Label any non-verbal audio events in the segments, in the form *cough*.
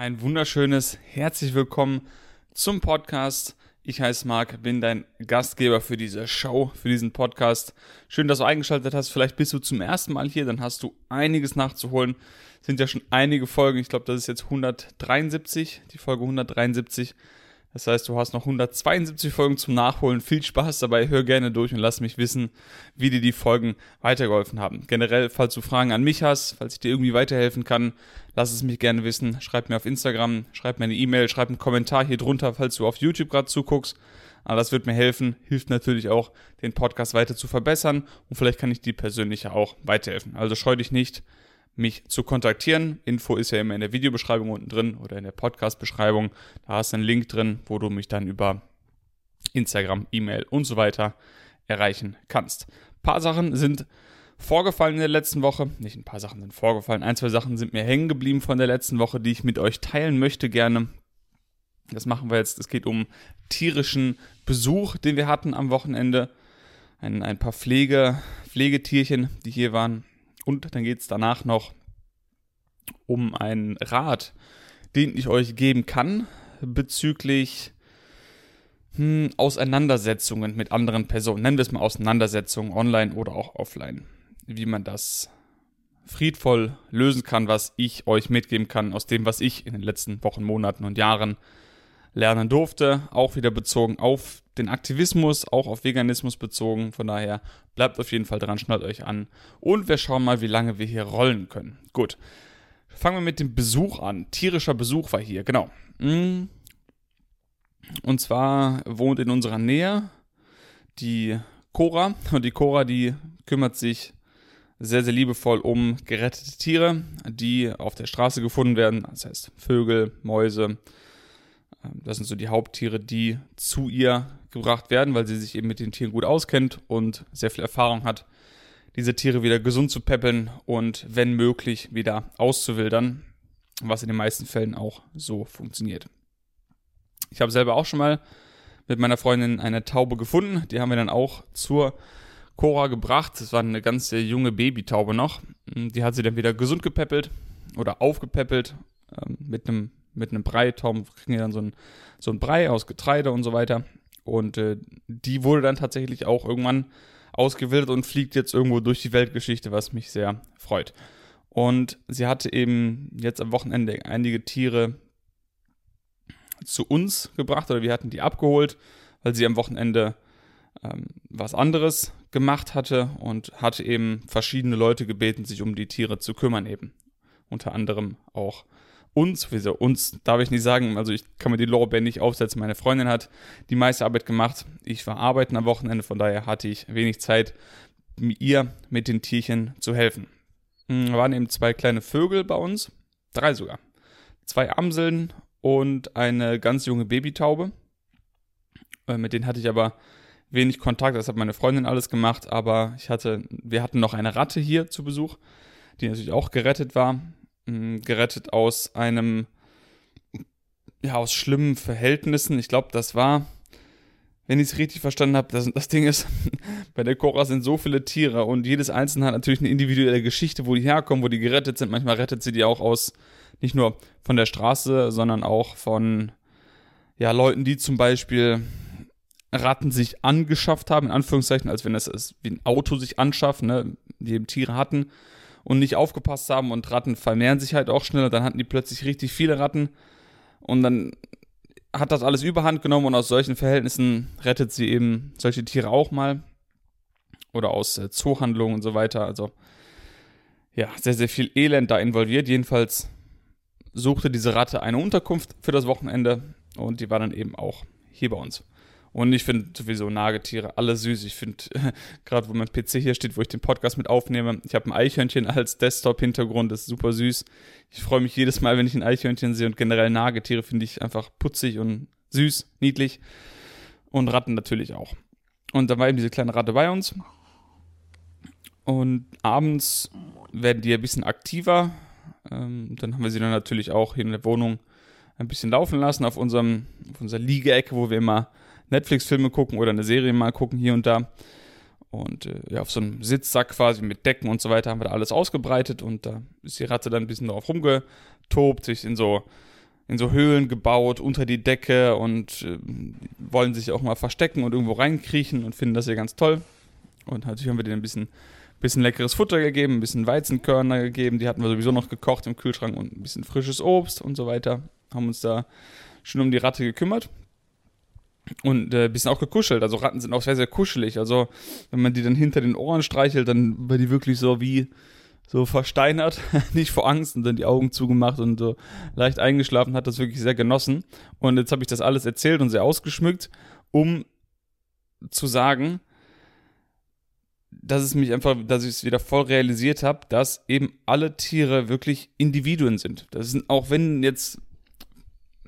Ein wunderschönes herzlich willkommen zum Podcast. Ich heiße Marc, bin dein Gastgeber für diese Show, für diesen Podcast. Schön, dass du eingeschaltet hast. Vielleicht bist du zum ersten Mal hier, dann hast du einiges nachzuholen. Sind ja schon einige Folgen. Ich glaube, das ist jetzt 173, die Folge 173. Das heißt, du hast noch 172 Folgen zum Nachholen. Viel Spaß dabei, hör gerne durch und lass mich wissen, wie dir die Folgen weitergeholfen haben. Generell, falls du Fragen an mich hast, falls ich dir irgendwie weiterhelfen kann, lass es mich gerne wissen. Schreib mir auf Instagram, schreib mir eine E-Mail, schreib einen Kommentar hier drunter, falls du auf YouTube gerade zuguckst. Aber das wird mir helfen, hilft natürlich auch, den Podcast weiter zu verbessern und vielleicht kann ich dir persönlich auch weiterhelfen. Also scheu dich nicht, mich zu kontaktieren. Info ist ja immer in der Videobeschreibung unten drin oder in der Podcast-Beschreibung. Da hast du einen Link drin, wo du mich dann über Instagram, E-Mail und so weiter erreichen kannst. Ein paar Sachen sind vorgefallen in der letzten Woche. Nicht ein paar Sachen sind vorgefallen. Ein, zwei Sachen sind mir hängen geblieben von der letzten Woche, die ich mit euch teilen möchte gerne. Das machen wir jetzt. Es geht um tierischen Besuch, den wir hatten am Wochenende. Ein, ein paar Pflege, Pflegetierchen, die hier waren. Und dann geht es danach noch um einen Rat, den ich euch geben kann bezüglich hm, Auseinandersetzungen mit anderen Personen. Nennen wir es mal Auseinandersetzungen, online oder auch offline. Wie man das friedvoll lösen kann, was ich euch mitgeben kann aus dem, was ich in den letzten Wochen, Monaten und Jahren lernen durfte. Auch wieder bezogen auf den Aktivismus, auch auf Veganismus bezogen. Von daher bleibt auf jeden Fall dran, schnallt euch an. Und wir schauen mal, wie lange wir hier rollen können. Gut. Fangen wir mit dem Besuch an. Tierischer Besuch war hier, genau. Mm. Und zwar wohnt in unserer Nähe die Cora. Und die Cora, die kümmert sich sehr, sehr liebevoll um gerettete Tiere, die auf der Straße gefunden werden. Das heißt Vögel, Mäuse, das sind so die Haupttiere, die zu ihr gebracht werden, weil sie sich eben mit den Tieren gut auskennt und sehr viel Erfahrung hat, diese Tiere wieder gesund zu peppeln und wenn möglich wieder auszuwildern, was in den meisten Fällen auch so funktioniert. Ich habe selber auch schon mal mit meiner Freundin eine Taube gefunden, die haben wir dann auch zur Cora gebracht. Das war eine ganz junge Babytaube noch. Die hat sie dann wieder gesund gepäppelt oder aufgepäppelt ähm, mit einem mit einem Brei. Tom kriegen ja dann so ein, so ein Brei aus Getreide und so weiter. Und äh, die wurde dann tatsächlich auch irgendwann ausgewildert und fliegt jetzt irgendwo durch die Weltgeschichte, was mich sehr freut. Und sie hatte eben jetzt am Wochenende einige Tiere zu uns gebracht oder wir hatten die abgeholt, weil sie am Wochenende ähm, was anderes gemacht hatte und hatte eben verschiedene Leute gebeten, sich um die Tiere zu kümmern eben. Unter anderem auch uns, wieso uns darf ich nicht sagen, also ich kann mir die Lorbeeren nicht aufsetzen. Meine Freundin hat die meiste Arbeit gemacht. Ich war arbeiten am Wochenende, von daher hatte ich wenig Zeit, ihr mit den Tierchen zu helfen. Da hm, waren eben zwei kleine Vögel bei uns, drei sogar. Zwei Amseln und eine ganz junge Babytaube. Äh, mit denen hatte ich aber wenig Kontakt, das hat meine Freundin alles gemacht, aber ich hatte, wir hatten noch eine Ratte hier zu Besuch, die natürlich auch gerettet war gerettet aus einem, ja, aus schlimmen Verhältnissen. Ich glaube, das war, wenn ich es richtig verstanden habe, das, das Ding ist, *laughs* bei der Cora sind so viele Tiere und jedes einzelne hat natürlich eine individuelle Geschichte, wo die herkommen, wo die gerettet sind. Manchmal rettet sie die auch aus, nicht nur von der Straße, sondern auch von, ja, Leuten, die zum Beispiel Ratten sich angeschafft haben, in Anführungszeichen, als wenn das wie ein Auto sich anschafft, ne, die eben Tiere hatten und nicht aufgepasst haben und Ratten vermehren sich halt auch schneller. Dann hatten die plötzlich richtig viele Ratten und dann hat das alles Überhand genommen und aus solchen Verhältnissen rettet sie eben solche Tiere auch mal. Oder aus äh, Zoohandlungen und so weiter. Also ja, sehr, sehr viel Elend da involviert. Jedenfalls suchte diese Ratte eine Unterkunft für das Wochenende und die war dann eben auch hier bei uns. Und ich finde sowieso Nagetiere alle süß. Ich finde, *laughs* gerade wo mein PC hier steht, wo ich den Podcast mit aufnehme, ich habe ein Eichhörnchen als Desktop-Hintergrund, das ist super süß. Ich freue mich jedes Mal, wenn ich ein Eichhörnchen sehe und generell Nagetiere finde ich einfach putzig und süß, niedlich. Und Ratten natürlich auch. Und dann war eben diese kleine Ratte bei uns. Und abends werden die ein bisschen aktiver. Ähm, dann haben wir sie dann natürlich auch hier in der Wohnung ein bisschen laufen lassen auf unserem, auf unserer Liegeecke, wo wir immer Netflix-Filme gucken oder eine Serie mal gucken hier und da. Und äh, ja, auf so einem Sitzsack quasi mit Decken und so weiter haben wir da alles ausgebreitet und da ist die Ratte dann ein bisschen drauf rumgetobt, sich in so in so Höhlen gebaut, unter die Decke und äh, wollen sich auch mal verstecken und irgendwo reinkriechen und finden das hier ganz toll. Und natürlich haben wir denen ein bisschen, bisschen leckeres Futter gegeben, ein bisschen Weizenkörner gegeben, die hatten wir sowieso noch gekocht im Kühlschrank und ein bisschen frisches Obst und so weiter. Haben uns da schön um die Ratte gekümmert. Und äh, bisschen auch gekuschelt. Also Ratten sind auch sehr, sehr kuschelig. Also wenn man die dann hinter den Ohren streichelt, dann war die wirklich so wie so versteinert, *laughs* nicht vor Angst und dann die Augen zugemacht und so leicht eingeschlafen, hat das wirklich sehr genossen. Und jetzt habe ich das alles erzählt und sehr ausgeschmückt, um zu sagen, dass es mich einfach, dass ich es wieder voll realisiert habe, dass eben alle Tiere wirklich Individuen sind. Das sind, auch wenn jetzt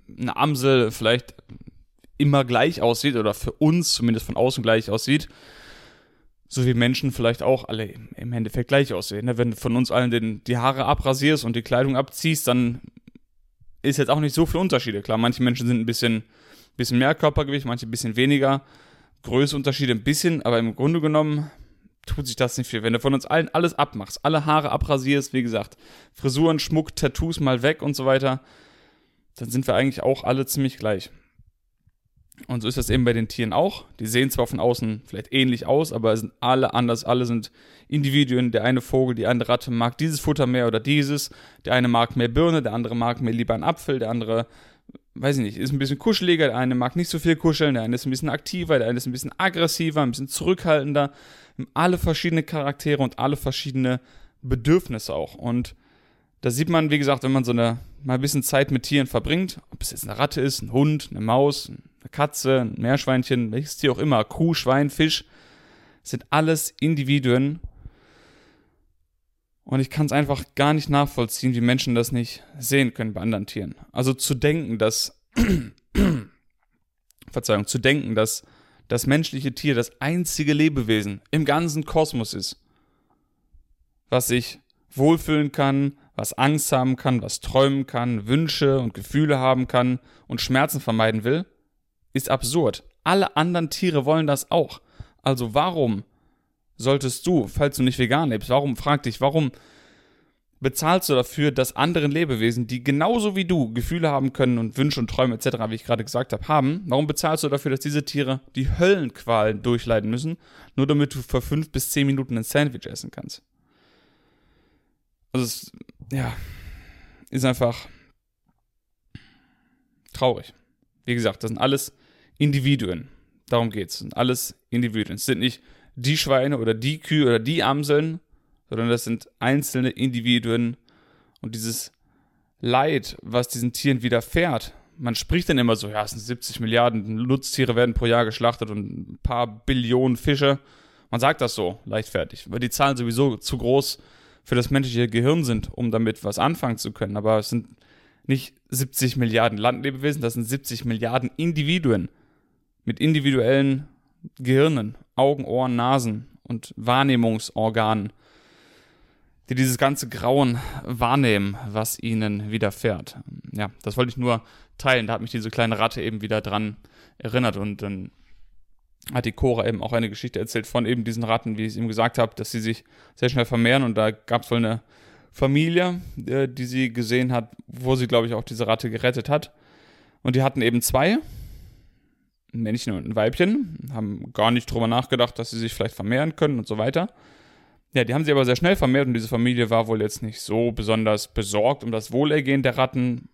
eine Amsel vielleicht immer gleich aussieht oder für uns zumindest von außen gleich aussieht, so wie Menschen vielleicht auch alle im Endeffekt gleich aussehen. Ne? Wenn du von uns allen den, die Haare abrasierst und die Kleidung abziehst, dann ist jetzt auch nicht so viel Unterschiede. Klar, manche Menschen sind ein bisschen, bisschen mehr Körpergewicht, manche ein bisschen weniger. Größenunterschiede ein bisschen, aber im Grunde genommen tut sich das nicht viel. Wenn du von uns allen alles abmachst, alle Haare abrasierst, wie gesagt, Frisuren, Schmuck, Tattoos mal weg und so weiter, dann sind wir eigentlich auch alle ziemlich gleich. Und so ist das eben bei den Tieren auch. Die sehen zwar von außen vielleicht ähnlich aus, aber sind alle anders. Alle sind Individuen. Der eine Vogel, die andere Ratte mag dieses Futter mehr oder dieses. Der eine mag mehr Birne, der andere mag mehr lieber einen Apfel, der andere, weiß ich nicht, ist ein bisschen kuscheliger, der eine mag nicht so viel kuscheln, der eine ist ein bisschen aktiver, der eine ist ein bisschen aggressiver, ein bisschen zurückhaltender. Alle verschiedene Charaktere und alle verschiedene Bedürfnisse auch. Und da sieht man, wie gesagt, wenn man so eine mal ein bisschen Zeit mit Tieren verbringt, ob es jetzt eine Ratte ist, ein Hund, eine Maus, eine Katze, ein Meerschweinchen, welches Tier auch immer, Kuh, Schwein, Fisch, sind alles Individuen. Und ich kann es einfach gar nicht nachvollziehen, wie Menschen das nicht sehen können bei anderen Tieren. Also zu denken, dass, *clears throat* Verzeihung, zu denken, dass das menschliche Tier das einzige Lebewesen im ganzen Kosmos ist, was sich wohlfühlen kann, was Angst haben kann, was träumen kann, Wünsche und Gefühle haben kann und Schmerzen vermeiden will, ist absurd. Alle anderen Tiere wollen das auch. Also warum solltest du, falls du nicht vegan lebst, warum frag dich, warum bezahlst du dafür, dass andere Lebewesen, die genauso wie du Gefühle haben können und Wünsche und Träume etc., wie ich gerade gesagt habe, haben, warum bezahlst du dafür, dass diese Tiere die Höllenqualen durchleiden müssen, nur damit du für fünf bis zehn Minuten ein Sandwich essen kannst? Also es, ja, ist einfach traurig. Wie gesagt, das sind alles Individuen. Darum geht es. alles Individuen. Es sind nicht die Schweine oder die Kühe oder die Amseln, sondern das sind einzelne Individuen. Und dieses Leid, was diesen Tieren widerfährt, man spricht dann immer so, ja, es sind 70 Milliarden Nutztiere werden pro Jahr geschlachtet und ein paar Billionen Fische. Man sagt das so, leichtfertig, weil die Zahlen sowieso zu groß für das menschliche Gehirn sind, um damit was anfangen zu können. Aber es sind nicht 70 Milliarden Landlebewesen, das sind 70 Milliarden Individuen mit individuellen Gehirnen, Augen, Ohren, Nasen und Wahrnehmungsorganen, die dieses ganze Grauen wahrnehmen, was ihnen widerfährt. Ja, das wollte ich nur teilen. Da hat mich diese kleine Ratte eben wieder dran erinnert und dann hat die Cora eben auch eine Geschichte erzählt von eben diesen Ratten, wie ich es ihm gesagt habe, dass sie sich sehr schnell vermehren und da gab es wohl eine Familie, äh, die sie gesehen hat, wo sie, glaube ich, auch diese Ratte gerettet hat. Und die hatten eben zwei, ein Männchen und ein Weibchen, haben gar nicht drüber nachgedacht, dass sie sich vielleicht vermehren können und so weiter. Ja, die haben sie aber sehr schnell vermehrt und diese Familie war wohl jetzt nicht so besonders besorgt um das Wohlergehen der Ratten.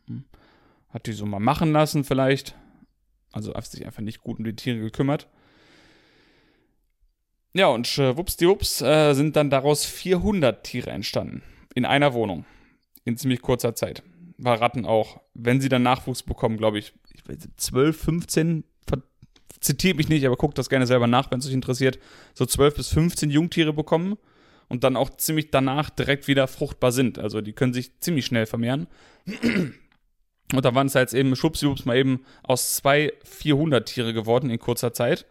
Hat die so mal machen lassen vielleicht. Also hat sich einfach nicht gut um die Tiere gekümmert. Ja, und schwuppsdiwupps äh, sind dann daraus 400 Tiere entstanden. In einer Wohnung. In ziemlich kurzer Zeit. Weil Ratten auch, wenn sie dann Nachwuchs bekommen, glaube ich, 12, 15, zitiert mich nicht, aber guckt das gerne selber nach, wenn es euch interessiert, so 12 bis 15 Jungtiere bekommen und dann auch ziemlich danach direkt wieder fruchtbar sind. Also die können sich ziemlich schnell vermehren. *clears throat* Und da waren es jetzt eben schwuppsdiwupps mal eben aus zwei 400 Tiere geworden in kurzer Zeit.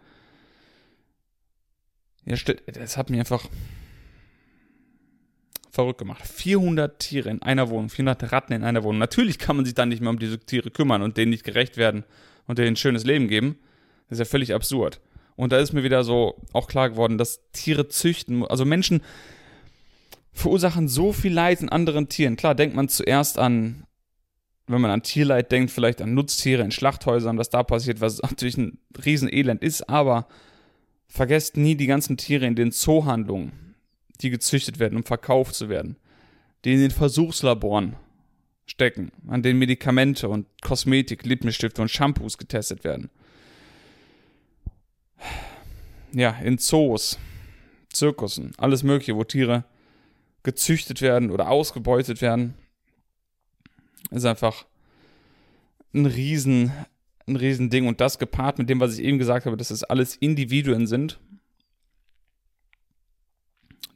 Ja, das hat mich einfach verrückt gemacht. 400 Tiere in einer Wohnung, 400 Ratten in einer Wohnung. Natürlich kann man sich dann nicht mehr um diese Tiere kümmern und denen nicht gerecht werden und denen ein schönes Leben geben. Das ist ja völlig absurd. Und da ist mir wieder so auch klar geworden, dass Tiere züchten, also Menschen verursachen so viel Leid in anderen Tieren. Klar, denkt man zuerst an wenn man an Tierleid denkt, vielleicht an Nutztiere in Schlachthäusern, was da passiert, was natürlich ein Riesenelend ist, aber vergesst nie die ganzen Tiere in den Zoohandlungen, die gezüchtet werden, um verkauft zu werden, die in den Versuchslaboren stecken, an denen Medikamente und Kosmetik, Lippenstifte und Shampoos getestet werden. Ja, in Zoos, Zirkussen, alles Mögliche, wo Tiere gezüchtet werden oder ausgebeutet werden ist einfach ein riesen, ein riesen. Und das gepaart mit dem, was ich eben gesagt habe, dass es alles Individuen sind.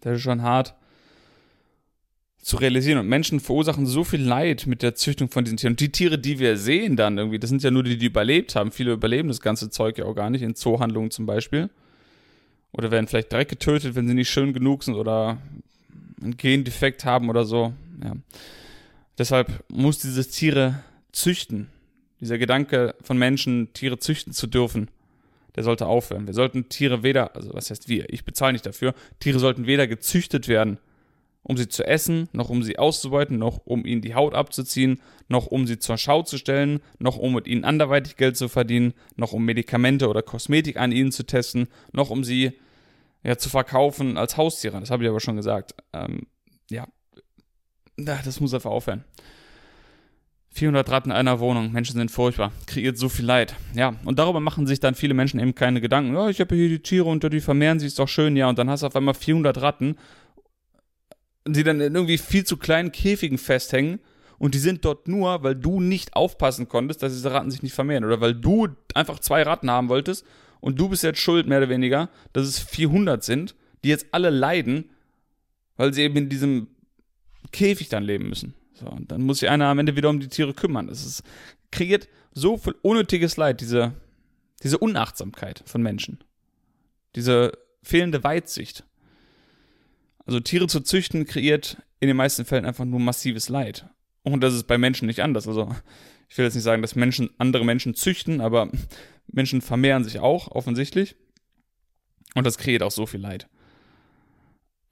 Das ist schon hart zu realisieren. Und Menschen verursachen so viel Leid mit der Züchtung von diesen Tieren. Und die Tiere, die wir sehen dann irgendwie, das sind ja nur die, die überlebt haben. Viele überleben das ganze Zeug ja auch gar nicht, in Zoohandlungen zum Beispiel. Oder werden vielleicht direkt getötet, wenn sie nicht schön genug sind oder einen Gendefekt haben oder so. Ja. Deshalb muss dieses Tiere züchten. Dieser Gedanke von Menschen, Tiere züchten zu dürfen, der sollte aufhören. Wir sollten Tiere weder, also was heißt wir, ich bezahle nicht dafür, Tiere sollten weder gezüchtet werden, um sie zu essen, noch um sie auszubeuten, noch um ihnen die Haut abzuziehen, noch um sie zur Schau zu stellen, noch um mit ihnen anderweitig Geld zu verdienen, noch um Medikamente oder Kosmetik an ihnen zu testen, noch um sie ja, zu verkaufen als Haustiere. Das habe ich aber schon gesagt. Ähm, ja, das muss einfach aufhören. 400 Ratten in einer Wohnung, Menschen sind furchtbar, kreiert so viel Leid. Ja, und darüber machen sich dann viele Menschen eben keine Gedanken. Ja, ich habe hier die Tiere unter die vermehren sie, ist doch schön, ja. Und dann hast du auf einmal 400 Ratten, die dann in irgendwie viel zu kleinen Käfigen festhängen. Und die sind dort nur, weil du nicht aufpassen konntest, dass diese Ratten sich nicht vermehren. Oder weil du einfach zwei Ratten haben wolltest und du bist jetzt schuld, mehr oder weniger, dass es 400 sind, die jetzt alle leiden, weil sie eben in diesem Käfig dann leben müssen. So, und dann muss sich einer am Ende wieder um die Tiere kümmern. Das ist, kreiert so viel unnötiges Leid, diese, diese Unachtsamkeit von Menschen. Diese fehlende Weitsicht. Also Tiere zu züchten kreiert in den meisten Fällen einfach nur massives Leid. Und das ist bei Menschen nicht anders. Also ich will jetzt nicht sagen, dass Menschen andere Menschen züchten, aber Menschen vermehren sich auch offensichtlich. Und das kreiert auch so viel Leid.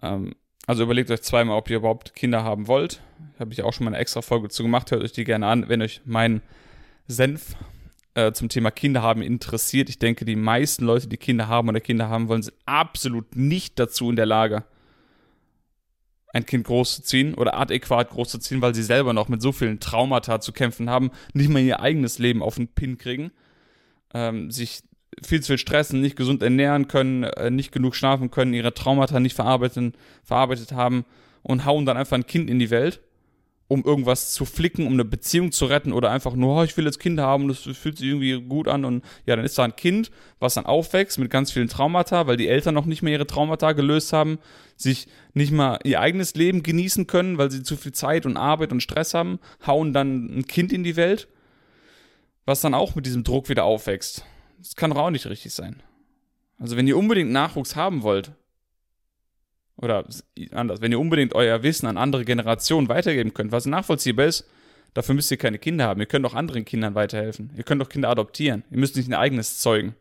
Ähm, also überlegt euch zweimal, ob ihr überhaupt Kinder haben wollt. Habe ich auch schon mal eine extra Folge zu gemacht. Hört euch die gerne an, wenn euch mein Senf äh, zum Thema Kinder haben interessiert. Ich denke, die meisten Leute, die Kinder haben oder Kinder haben wollen, sind absolut nicht dazu in der Lage, ein Kind großzuziehen oder adäquat großzuziehen, weil sie selber noch mit so vielen Traumata zu kämpfen haben, nicht mal ihr eigenes Leben auf den Pin kriegen, ähm, sich viel zu viel stressen, nicht gesund ernähren können, äh, nicht genug schlafen können, ihre Traumata nicht verarbeitet haben und hauen dann einfach ein Kind in die Welt, um irgendwas zu flicken, um eine Beziehung zu retten oder einfach nur, oh, ich will jetzt Kinder haben, das fühlt sich irgendwie gut an und ja, dann ist da ein Kind, was dann aufwächst mit ganz vielen Traumata, weil die Eltern noch nicht mehr ihre Traumata gelöst haben, sich nicht mal ihr eigenes Leben genießen können, weil sie zu viel Zeit und Arbeit und Stress haben, hauen dann ein Kind in die Welt, was dann auch mit diesem Druck wieder aufwächst. Das kann doch auch nicht richtig sein. Also wenn ihr unbedingt Nachwuchs haben wollt, oder anders, wenn ihr unbedingt euer Wissen an andere Generationen weitergeben könnt, was nachvollziehbar ist, dafür müsst ihr keine Kinder haben. Ihr könnt auch anderen Kindern weiterhelfen. Ihr könnt auch Kinder adoptieren. Ihr müsst nicht ein eigenes zeugen.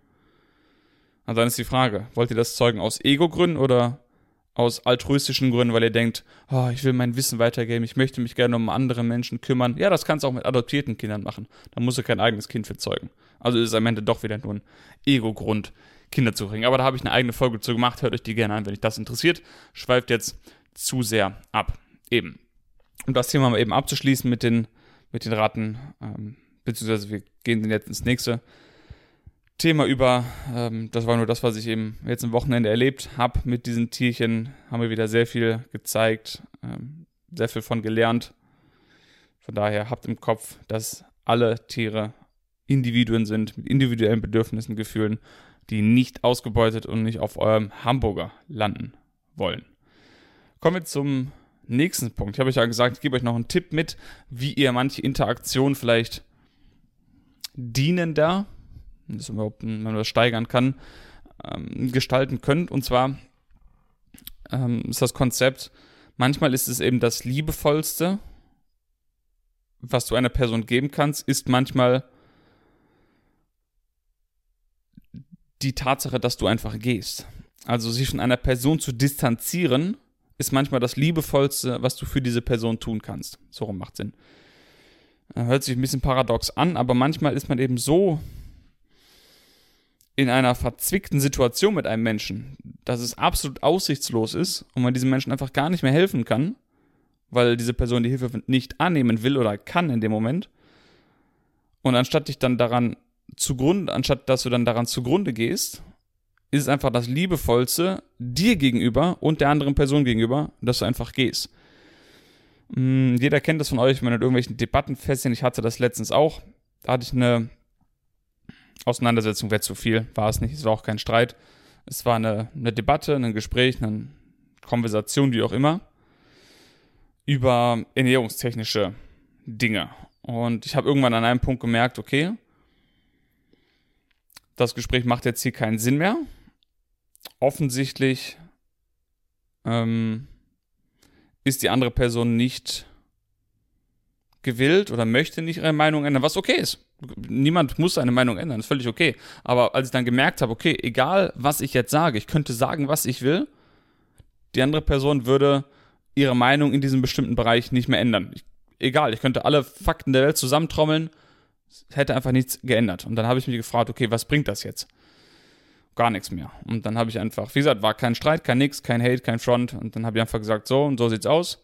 Und dann ist die Frage, wollt ihr das zeugen aus Ego-Gründen oder aus altruistischen Gründen, weil ihr denkt, oh, ich will mein Wissen weitergeben, ich möchte mich gerne um andere Menschen kümmern. Ja, das kannst du auch mit adoptierten Kindern machen. Da musst du kein eigenes Kind für zeugen. Also ist es am Ende doch wieder nur ein Ego-Grund, Kinder zu bringen. Aber da habe ich eine eigene Folge zu gemacht. Hört euch die gerne an, wenn euch das interessiert. Schweift jetzt zu sehr ab. Eben. Um das Thema mal eben abzuschließen mit den, mit den Ratten, ähm, beziehungsweise wir gehen jetzt ins nächste Thema über. Ähm, das war nur das, was ich eben jetzt am Wochenende erlebt habe mit diesen Tierchen. Haben wir wieder sehr viel gezeigt, ähm, sehr viel von gelernt. Von daher habt im Kopf, dass alle Tiere Individuen sind mit individuellen Bedürfnissen, Gefühlen, die nicht ausgebeutet und nicht auf eurem Hamburger landen wollen. Kommen wir zum nächsten Punkt. Ich habe euch ja gesagt, ich gebe euch noch einen Tipp mit, wie ihr manche Interaktionen vielleicht dienender wenn man das steigern kann, ähm, gestalten könnt. Und zwar ähm, ist das Konzept, manchmal ist es eben das Liebevollste, was du einer Person geben kannst, ist manchmal die Tatsache, dass du einfach gehst. Also sich von einer Person zu distanzieren, ist manchmal das Liebevollste, was du für diese Person tun kannst. So rum macht Sinn. Hört sich ein bisschen paradox an, aber manchmal ist man eben so in einer verzwickten Situation mit einem Menschen, dass es absolut aussichtslos ist und man diesem Menschen einfach gar nicht mehr helfen kann, weil diese Person die Hilfe nicht annehmen will oder kann in dem Moment. Und anstatt dich dann daran zugrunde, anstatt dass du dann daran zugrunde gehst, ist es einfach das Liebevollste dir gegenüber und der anderen Person gegenüber, dass du einfach gehst. Hm, jeder kennt das von euch, wenn ihr in irgendwelchen Debatten feststehen. Ich hatte das letztens auch. Da hatte ich eine Auseinandersetzung, wäre zu viel, war es nicht. Es war auch kein Streit. Es war eine, eine Debatte, ein Gespräch, eine Konversation, wie auch immer, über ernährungstechnische Dinge. Und ich habe irgendwann an einem Punkt gemerkt, okay, das Gespräch macht jetzt hier keinen Sinn mehr. Offensichtlich ähm, ist die andere Person nicht gewillt oder möchte nicht ihre Meinung ändern, was okay ist. Niemand muss seine Meinung ändern, ist völlig okay. Aber als ich dann gemerkt habe, okay, egal was ich jetzt sage, ich könnte sagen, was ich will, die andere Person würde ihre Meinung in diesem bestimmten Bereich nicht mehr ändern. Ich, egal, ich könnte alle Fakten der Welt zusammentrommeln, hätte einfach nichts geändert. Und dann habe ich mich gefragt, okay, was bringt das jetzt? Gar nichts mehr. Und dann habe ich einfach, wie gesagt, war kein Streit, kein Nix, kein Hate, kein Front. Und dann habe ich einfach gesagt, so und so sieht's aus.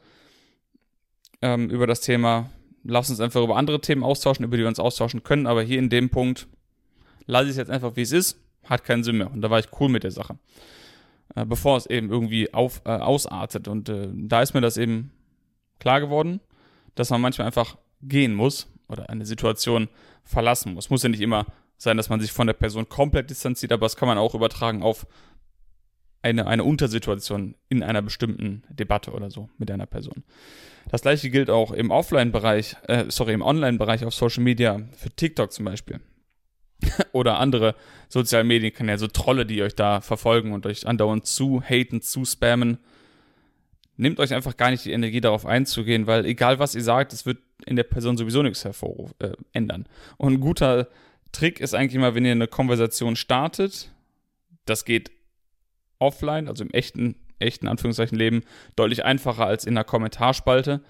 Ähm, über das Thema, lass uns einfach über andere Themen austauschen, über die wir uns austauschen können. Aber hier in dem Punkt lasse ich es jetzt einfach, wie es ist. Hat keinen Sinn mehr. Und da war ich cool mit der Sache. Äh, bevor es eben irgendwie auf, äh, ausartet. Und äh, da ist mir das eben klar geworden, dass man manchmal einfach gehen muss oder eine Situation verlassen muss. Muss ja nicht immer sein, dass man sich von der Person komplett distanziert, aber das kann man auch übertragen auf eine, eine Untersituation in einer bestimmten Debatte oder so mit einer Person. Das gleiche gilt auch im Offline-Bereich, äh, sorry, im Online-Bereich auf Social Media, für TikTok zum Beispiel. *laughs* oder andere soziale Medienkanäle, so Trolle, die euch da verfolgen und euch andauernd zu haten, zu spammen. Nehmt euch einfach gar nicht die Energie darauf einzugehen, weil egal was ihr sagt, es wird in der Person sowieso nichts hervor äh, ändern. Und ein guter Trick ist eigentlich immer, wenn ihr eine Konversation startet, das geht offline, also im echten, echten Anführungszeichen Leben, deutlich einfacher als in einer Kommentarspalte,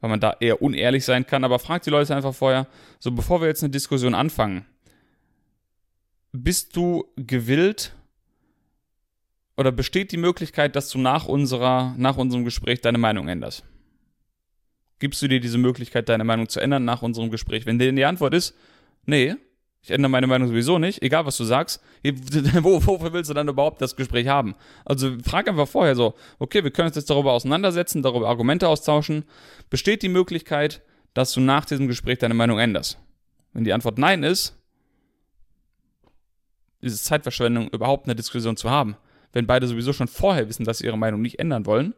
weil man da eher unehrlich sein kann. Aber fragt die Leute einfach vorher, so bevor wir jetzt eine Diskussion anfangen, bist du gewillt oder besteht die Möglichkeit, dass du nach unserer, nach unserem Gespräch deine Meinung änderst? Gibst du dir diese Möglichkeit, deine Meinung zu ändern nach unserem Gespräch? Wenn dir die Antwort ist, nee, ich ändere meine Meinung sowieso nicht, egal was du sagst, *laughs* wofür willst du dann überhaupt das Gespräch haben? Also frag einfach vorher so, okay, wir können uns jetzt darüber auseinandersetzen, darüber Argumente austauschen. Besteht die Möglichkeit, dass du nach diesem Gespräch deine Meinung änderst? Wenn die Antwort nein ist, ist es Zeitverschwendung, überhaupt eine Diskussion zu haben. Wenn beide sowieso schon vorher wissen, dass sie ihre Meinung nicht ändern wollen,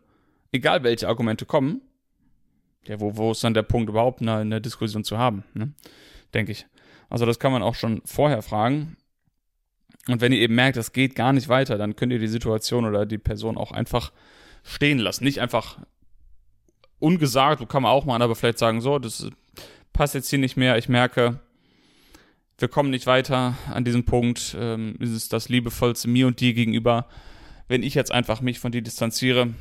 egal welche Argumente kommen, ja, wo, wo ist dann der Punkt, überhaupt eine, eine Diskussion zu haben, ne? denke ich. Also das kann man auch schon vorher fragen. Und wenn ihr eben merkt, das geht gar nicht weiter, dann könnt ihr die Situation oder die Person auch einfach stehen lassen. Nicht einfach ungesagt, kann man auch mal, aber vielleicht sagen, so, das passt jetzt hier nicht mehr, ich merke, wir kommen nicht weiter an diesem Punkt, ähm, ist es das Liebevollste mir und dir gegenüber, wenn ich jetzt einfach mich von dir distanziere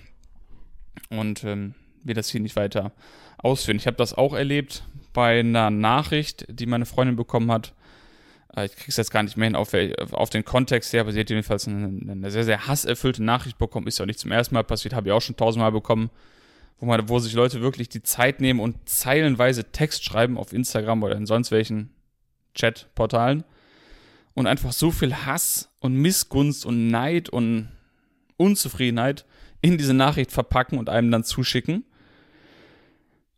und ähm, wir das hier nicht weiter ausführen. Ich habe das auch erlebt bei einer Nachricht, die meine Freundin bekommen hat. Äh, ich krieg's jetzt gar nicht mehr hin auf, auf den Kontext her, aber sie hat jedenfalls eine, eine, sehr, sehr hasserfüllte Nachricht bekommen. Ist ja auch nicht zum ersten Mal passiert, habe ich auch schon tausendmal bekommen. Wo, man, wo sich Leute wirklich die Zeit nehmen und zeilenweise Text schreiben auf Instagram oder in sonst welchen Chatportalen und einfach so viel Hass und Missgunst und Neid und Unzufriedenheit in diese Nachricht verpacken und einem dann zuschicken.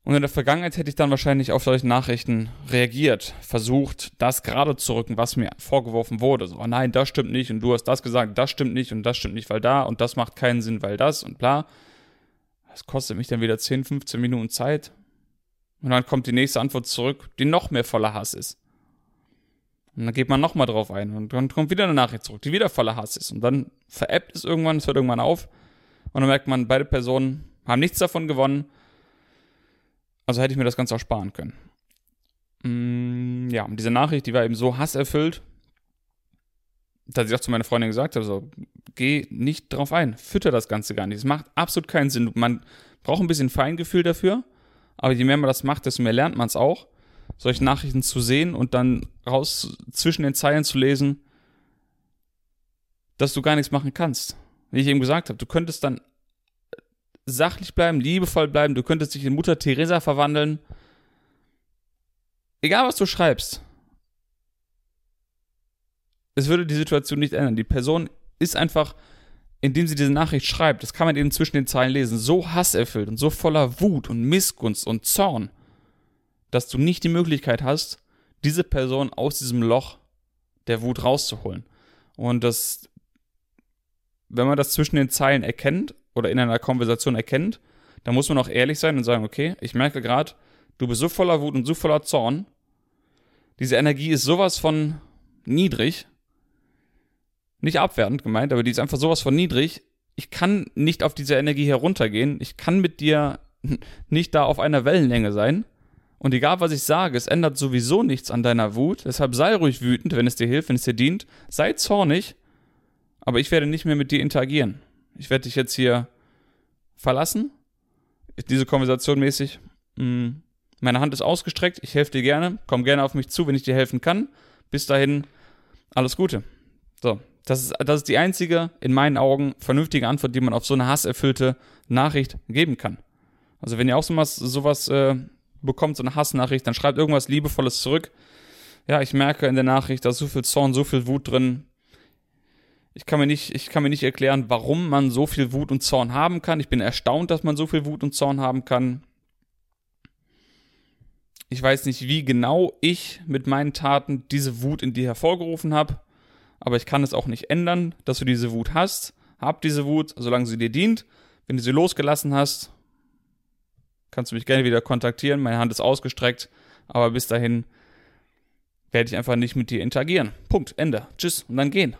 Und in der Vergangenheit hätte ich dann wahrscheinlich auf solche Nachrichten reagiert, versucht, das gerade zu rücken, was mir vorgeworfen wurde. So, oh nein, das stimmt nicht und du hast das gesagt, das stimmt nicht und das stimmt nicht, weil da und das macht keinen Sinn, weil das und bla. Das kostet mich dann wieder 10, 15 Minuten Zeit. Und dann kommt die nächste Antwort zurück, die noch mehr voller Hass ist. Und dann geht man nochmal drauf ein und dann kommt wieder eine Nachricht zurück, die wieder voller Hass ist. Und dann veräppt es irgendwann, es hört irgendwann auf. Und dann merkt man, beide Personen haben nichts davon gewonnen. Also hätte ich mir das Ganze auch sparen können. Mm, ja, und diese Nachricht, die war eben so hasserfüllt, dass ich auch zu meiner Freundin gesagt habe, so, geh nicht drauf ein, fütter das Ganze gar nicht. Es macht absolut keinen Sinn. Man braucht ein bisschen Feingefühl dafür, aber je mehr man das macht, desto mehr lernt man es auch. Solche Nachrichten zu sehen und dann raus zwischen den Zeilen zu lesen, dass du gar nichts machen kannst. Wie ich eben gesagt habe, du könntest dann sachlich bleiben, liebevoll bleiben, du könntest dich in Mutter Teresa verwandeln. Egal was du schreibst, es würde die Situation nicht ändern. Die Person ist einfach, indem sie diese Nachricht schreibt, das kann man eben zwischen den Zeilen lesen, so hasserfüllt und so voller Wut und Missgunst und Zorn, dass du nicht die Möglichkeit hast, diese Person aus diesem Loch der Wut rauszuholen. Und das, wenn man das zwischen den Zeilen erkennt oder in einer Konversation erkennt, dann muss man auch ehrlich sein und sagen, okay, ich merke gerade, du bist so voller Wut und so voller Zorn, diese Energie ist sowas von niedrig, nicht abwertend gemeint, aber die ist einfach sowas von niedrig. Ich kann nicht auf diese Energie heruntergehen. Ich kann mit dir *laughs* nicht da auf einer Wellenlänge sein. Und egal was ich sage, es ändert sowieso nichts an deiner Wut. Deshalb sei ruhig wütend, wenn es dir hilft, wenn es dir dient. Sei zornig, aber ich werde nicht mehr mit dir interagieren. Ich werde dich jetzt hier verlassen. Diese Konversation mäßig. Mm, meine Hand ist ausgestreckt. Ich helfe dir gerne. Komm gerne auf mich zu, wenn ich dir helfen kann. Bis dahin, alles Gute. So, das ist, das ist die einzige, in meinen Augen, vernünftige Antwort, die man auf so eine hasserfüllte Nachricht geben kann. Also wenn ihr auch sowas, sowas äh, bekommt, so eine Hassnachricht, dann schreibt irgendwas Liebevolles zurück. Ja, ich merke in der Nachricht, da ist so viel Zorn, so viel Wut drin. Ich kann, mir nicht, ich kann mir nicht erklären, warum man so viel Wut und Zorn haben kann. Ich bin erstaunt, dass man so viel Wut und Zorn haben kann. Ich weiß nicht, wie genau ich mit meinen Taten diese Wut in dir hervorgerufen habe aber ich kann es auch nicht ändern, dass du diese Wut hast. Hab diese Wut, solange sie dir dient. Wenn du sie losgelassen hast, kannst du mich gerne wieder kontaktieren. Meine Hand ist ausgestreckt, aber bis dahin werde ich einfach nicht mit dir interagieren. Punkt, Ende. Tschüss und dann gehen.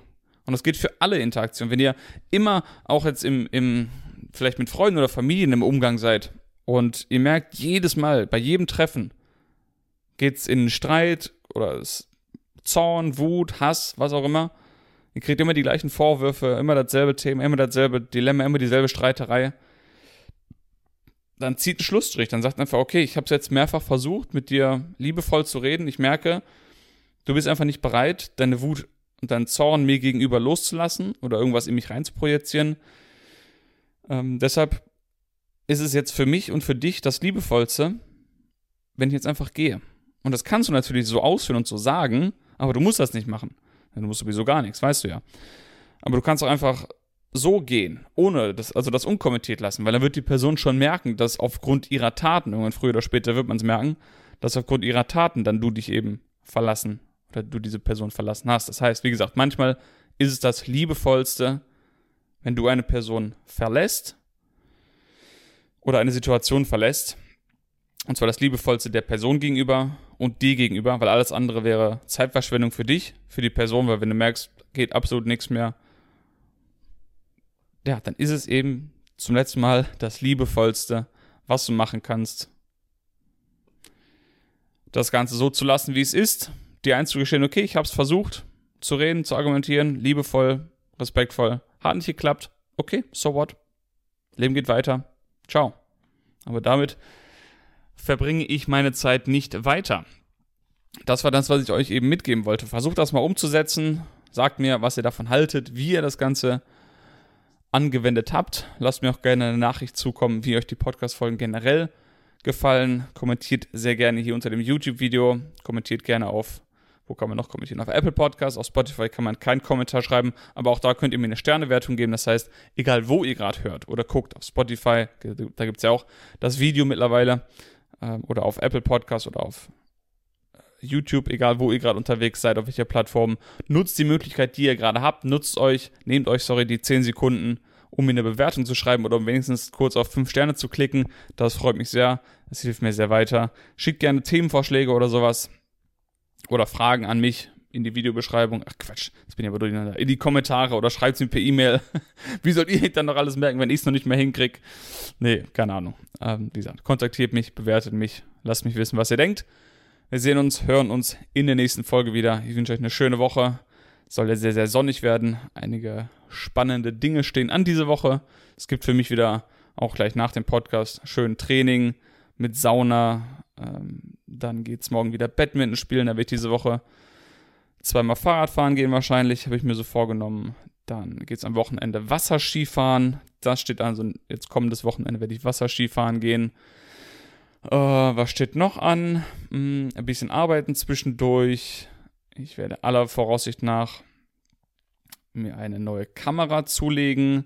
Und das geht für alle Interaktionen. Wenn ihr immer auch jetzt im, im vielleicht mit Freunden oder Familien im Umgang seid und ihr merkt jedes Mal, bei jedem Treffen geht es in Streit oder Zorn, Wut, Hass, was auch immer. Ihr kriegt immer die gleichen Vorwürfe, immer dasselbe Thema, immer dasselbe Dilemma, immer dieselbe Streiterei. Dann zieht einen Schlussstrich, dann sagt einfach, okay, ich habe es jetzt mehrfach versucht, mit dir liebevoll zu reden. Ich merke, du bist einfach nicht bereit, deine Wut und deinen Zorn mir gegenüber loszulassen oder irgendwas in mich reinzuprojizieren. Ähm, deshalb ist es jetzt für mich und für dich das Liebevollste, wenn ich jetzt einfach gehe. Und das kannst du natürlich so ausführen und so sagen, aber du musst das nicht machen. Du musst sowieso gar nichts, weißt du ja. Aber du kannst auch einfach so gehen, ohne das, also das unkommentiert lassen, weil dann wird die Person schon merken, dass aufgrund ihrer Taten, irgendwann früher oder später wird man es merken, dass aufgrund ihrer Taten dann du dich eben verlassen oder du diese Person verlassen hast. Das heißt, wie gesagt, manchmal ist es das Liebevollste, wenn du eine Person verlässt oder eine Situation verlässt, und zwar das Liebevollste der Person gegenüber und dir gegenüber, weil alles andere wäre Zeitverschwendung für dich, für die Person, weil wenn du merkst, geht absolut nichts mehr, ja, dann ist es eben zum letzten Mal das Liebevollste, was du machen kannst. Das Ganze so zu lassen, wie es ist, dir einzugestehen, okay, ich habe es versucht zu reden, zu argumentieren, liebevoll, respektvoll, hat nicht geklappt, okay, so what? Leben geht weiter, ciao. Aber damit verbringe ich meine Zeit nicht weiter. Das war das, was ich euch eben mitgeben wollte. Versucht das mal umzusetzen. Sagt mir, was ihr davon haltet, wie ihr das Ganze angewendet habt. Lasst mir auch gerne eine Nachricht zukommen, wie euch die Podcast-Folgen generell gefallen. Kommentiert sehr gerne hier unter dem YouTube-Video. Kommentiert gerne auf, wo kann man noch kommentieren? Auf Apple Podcasts, auf Spotify kann man keinen Kommentar schreiben, aber auch da könnt ihr mir eine Sternewertung geben. Das heißt, egal wo ihr gerade hört oder guckt, auf Spotify, da gibt es ja auch das Video mittlerweile ähm, oder auf Apple Podcast oder auf YouTube, egal wo ihr gerade unterwegs seid, auf welcher Plattform, nutzt die Möglichkeit, die ihr gerade habt, nutzt euch, nehmt euch, sorry, die 10 Sekunden, um mir eine Bewertung zu schreiben oder um wenigstens kurz auf 5 Sterne zu klicken. Das freut mich sehr, das hilft mir sehr weiter. Schickt gerne Themenvorschläge oder sowas oder Fragen an mich in die Videobeschreibung. Ach Quatsch, jetzt bin ich aber durcheinander. In die Kommentare oder schreibt es mir per E-Mail. *laughs* Wie sollt ihr dann noch alles merken, wenn ich es noch nicht mehr hinkriege? Nee, keine Ahnung. Ähm, wie gesagt, kontaktiert mich, bewertet mich, lasst mich wissen, was ihr denkt. Wir sehen uns, hören uns in der nächsten Folge wieder. Ich wünsche euch eine schöne Woche. Soll ja sehr, sehr sonnig werden. Einige spannende Dinge stehen an diese Woche. Es gibt für mich wieder auch gleich nach dem Podcast schön Training mit Sauna, ähm, Dann geht es morgen wieder Badminton spielen. Da wird diese Woche zweimal Fahrrad fahren gehen wahrscheinlich, habe ich mir so vorgenommen. Dann geht es am Wochenende Wasserskifahren. Das steht also, jetzt kommendes Wochenende werde ich Wasserskifahren gehen. Äh, was steht noch an? Hm, ein bisschen arbeiten zwischendurch. Ich werde aller Voraussicht nach mir eine neue Kamera zulegen.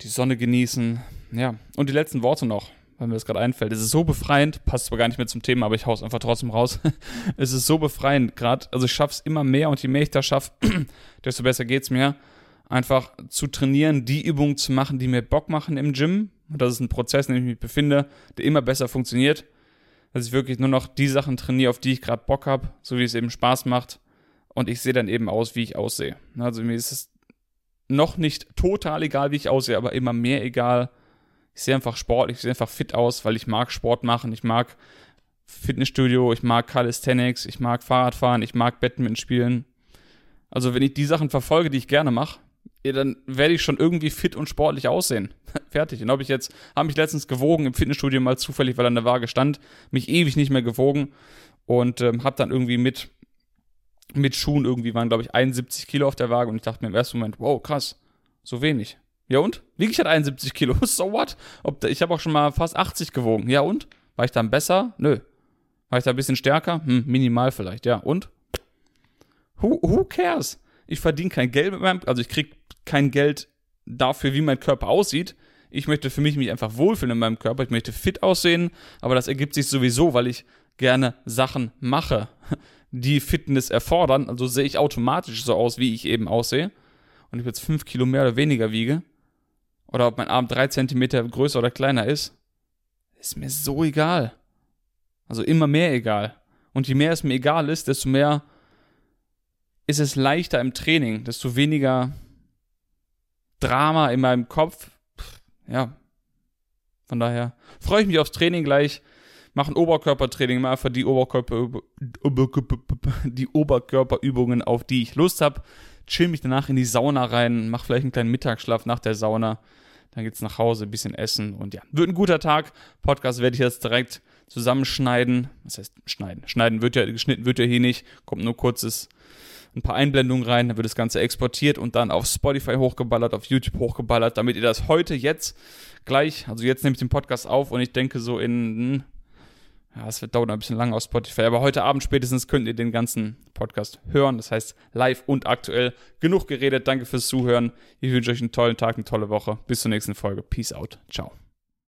Die Sonne genießen. Ja, und die letzten Worte noch weil mir das gerade einfällt. Es ist so befreiend, passt zwar gar nicht mehr zum Thema, aber ich hau's einfach trotzdem raus. *laughs* es ist so befreiend gerade. Also ich schaff's immer mehr und je mehr ich das schaffe, *clears throat* desto besser geht's mir. Einfach zu trainieren, die Übungen zu machen, die mir Bock machen im Gym. Und das ist ein Prozess, in dem ich mich befinde, der immer besser funktioniert. Dass ich wirklich nur noch die Sachen trainiere, auf die ich gerade Bock habe, so wie es eben Spaß macht. Und ich sehe dann eben aus, wie ich aussehe. Also mir ist es noch nicht total egal, wie ich aussehe, aber immer mehr egal, ich sehe einfach Sport, ich sehe einfach fit aus, weil ich mag Sport machen, ich mag Fitnessstudio, ich mag Calisthenics, ich mag Fahrradfahren, ich mag Badminton spielen. Also wenn ich die Sachen verfolge, die ich gerne mache, dann werde ich schon irgendwie fit und sportlich aussehen. *laughs* Fertig. Und ob ich jetzt, habe mich letztens gewogen im Fitnessstudio mal zufällig, weil an der Waage stand, mich ewig nicht mehr gewogen und ähm, habe dann irgendwie mit, mit Schuhen irgendwie waren, glaube ich, 71 Kilo auf der Waage und ich dachte mir im ersten Moment, wow, krass, so wenig. Ja und? Wiege ich halt 71 Kilo. *laughs* So what? Ob, ich habe auch schon mal fast 80 gewogen. Ja und? War ich dann besser? Nö. War ich da ein bisschen stärker? Hm, minimal vielleicht. Ja und? Who, who cares? Ich verdiene kein Geld mit meinem, also ich kriege kein Geld dafür, wie mein Körper aussieht. Ich möchte für mich mich einfach wohlfühlen in meinem Körper. Ich möchte fit aussehen, aber das ergibt sich sowieso, weil ich gerne Sachen mache, die Fitness erfordern. Also sehe ich automatisch so aus, wie ich eben aussehe. Und ich jetzt fünf Kilo mehr oder weniger wiege, oder ob mein Arm drei Zentimeter größer oder kleiner ist, ist mir so egal. Also immer mehr egal. Und je mehr es mir egal ist, desto mehr ist es leichter im Training, desto weniger Drama in meinem Kopf. Ja. Von daher freue ich mich aufs Training gleich. Mache ein Oberkörpertraining, mal einfach die, Oberkörper, die Oberkörperübungen, auf die ich Lust habe. Chill mich danach in die Sauna rein, mach vielleicht einen kleinen Mittagsschlaf nach der Sauna. Dann geht's nach Hause, ein bisschen essen und ja, wird ein guter Tag. Podcast werde ich jetzt direkt zusammenschneiden. Was heißt schneiden? Schneiden wird ja, geschnitten wird ja hier nicht. Kommt nur kurzes, ein paar Einblendungen rein, dann wird das Ganze exportiert und dann auf Spotify hochgeballert, auf YouTube hochgeballert, damit ihr das heute, jetzt, gleich, also jetzt nehme ich den Podcast auf und ich denke so in hm, ja, es wird dauern ein bisschen lang auf Spotify, aber heute Abend spätestens könnt ihr den ganzen Podcast hören. Das heißt, live und aktuell. Genug geredet. Danke fürs Zuhören. Ich wünsche euch einen tollen Tag, eine tolle Woche. Bis zur nächsten Folge. Peace out. Ciao.